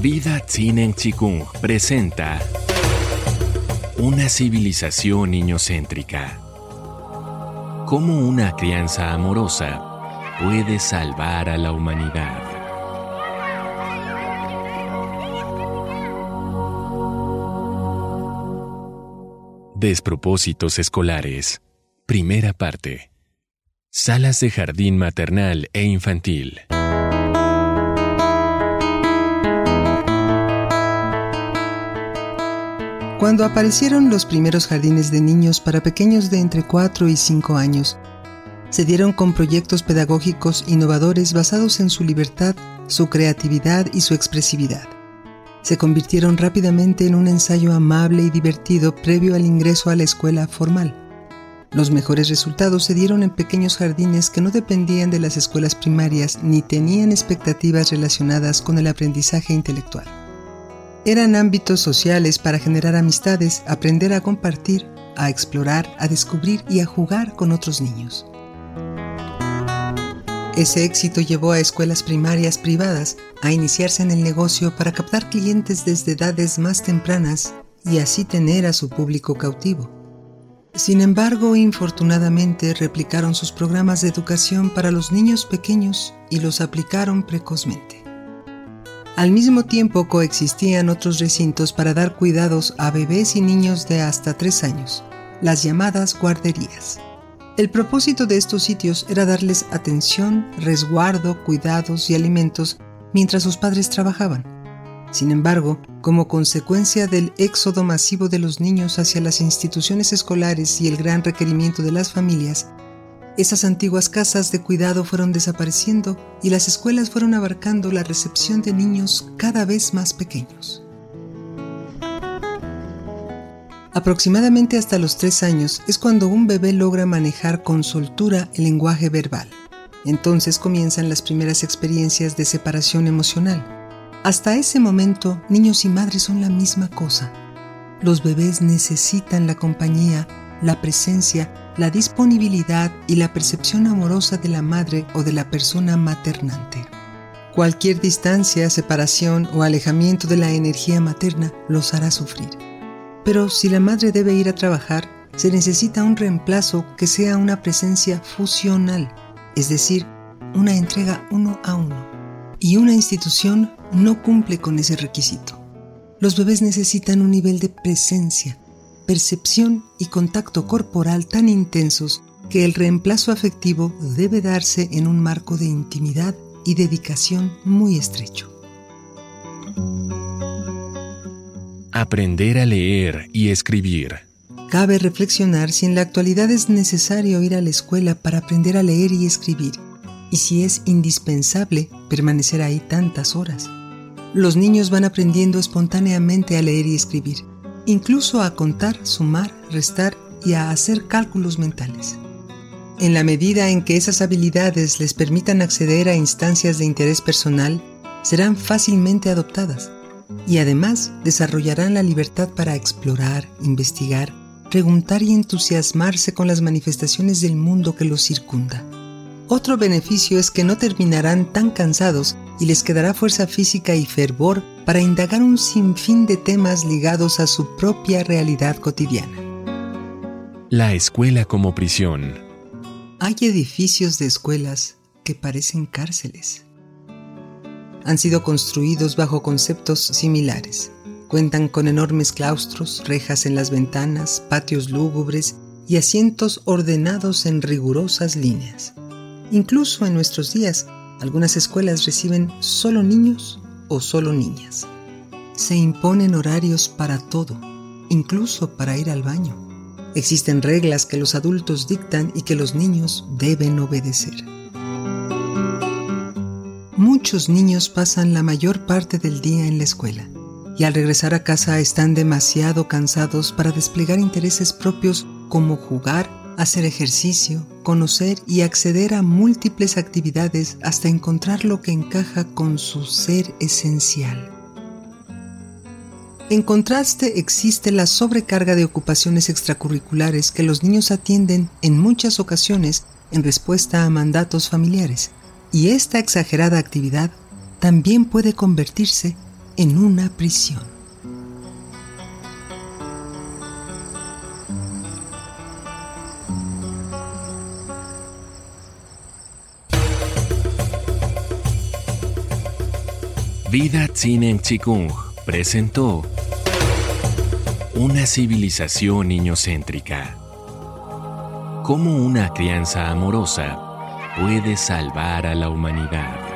Vida Tsinen Chikung presenta Una civilización niñocéntrica. Cómo una crianza amorosa puede salvar a la humanidad. Despropósitos escolares. Primera parte. Salas de jardín maternal e infantil. Cuando aparecieron los primeros jardines de niños para pequeños de entre 4 y 5 años, se dieron con proyectos pedagógicos innovadores basados en su libertad, su creatividad y su expresividad. Se convirtieron rápidamente en un ensayo amable y divertido previo al ingreso a la escuela formal. Los mejores resultados se dieron en pequeños jardines que no dependían de las escuelas primarias ni tenían expectativas relacionadas con el aprendizaje intelectual. Eran ámbitos sociales para generar amistades, aprender a compartir, a explorar, a descubrir y a jugar con otros niños. Ese éxito llevó a escuelas primarias privadas a iniciarse en el negocio para captar clientes desde edades más tempranas y así tener a su público cautivo. Sin embargo, infortunadamente replicaron sus programas de educación para los niños pequeños y los aplicaron precozmente. Al mismo tiempo coexistían otros recintos para dar cuidados a bebés y niños de hasta 3 años, las llamadas guarderías. El propósito de estos sitios era darles atención, resguardo, cuidados y alimentos mientras sus padres trabajaban. Sin embargo, como consecuencia del éxodo masivo de los niños hacia las instituciones escolares y el gran requerimiento de las familias, esas antiguas casas de cuidado fueron desapareciendo y las escuelas fueron abarcando la recepción de niños cada vez más pequeños. Aproximadamente hasta los tres años es cuando un bebé logra manejar con soltura el lenguaje verbal. Entonces comienzan las primeras experiencias de separación emocional. Hasta ese momento, niños y madres son la misma cosa. Los bebés necesitan la compañía, la presencia, la disponibilidad y la percepción amorosa de la madre o de la persona maternante. Cualquier distancia, separación o alejamiento de la energía materna los hará sufrir. Pero si la madre debe ir a trabajar, se necesita un reemplazo que sea una presencia fusional, es decir, una entrega uno a uno. Y una institución no cumple con ese requisito. Los bebés necesitan un nivel de presencia, percepción y contacto corporal tan intensos que el reemplazo afectivo debe darse en un marco de intimidad y dedicación muy estrecho. Aprender a leer y escribir. Cabe reflexionar si en la actualidad es necesario ir a la escuela para aprender a leer y escribir, y si es indispensable permanecer ahí tantas horas. Los niños van aprendiendo espontáneamente a leer y escribir incluso a contar, sumar, restar y a hacer cálculos mentales. En la medida en que esas habilidades les permitan acceder a instancias de interés personal, serán fácilmente adoptadas y además desarrollarán la libertad para explorar, investigar, preguntar y entusiasmarse con las manifestaciones del mundo que los circunda. Otro beneficio es que no terminarán tan cansados y les quedará fuerza física y fervor para indagar un sinfín de temas ligados a su propia realidad cotidiana. La escuela como prisión. Hay edificios de escuelas que parecen cárceles. Han sido construidos bajo conceptos similares. Cuentan con enormes claustros, rejas en las ventanas, patios lúgubres y asientos ordenados en rigurosas líneas. Incluso en nuestros días, algunas escuelas reciben solo niños o solo niñas. Se imponen horarios para todo, incluso para ir al baño. Existen reglas que los adultos dictan y que los niños deben obedecer. Muchos niños pasan la mayor parte del día en la escuela y al regresar a casa están demasiado cansados para desplegar intereses propios como jugar, hacer ejercicio, conocer y acceder a múltiples actividades hasta encontrar lo que encaja con su ser esencial. En contraste existe la sobrecarga de ocupaciones extracurriculares que los niños atienden en muchas ocasiones en respuesta a mandatos familiares, y esta exagerada actividad también puede convertirse en una prisión. Vida Tsinen Chikung presentó Una civilización niñocéntrica. Cómo una crianza amorosa puede salvar a la humanidad.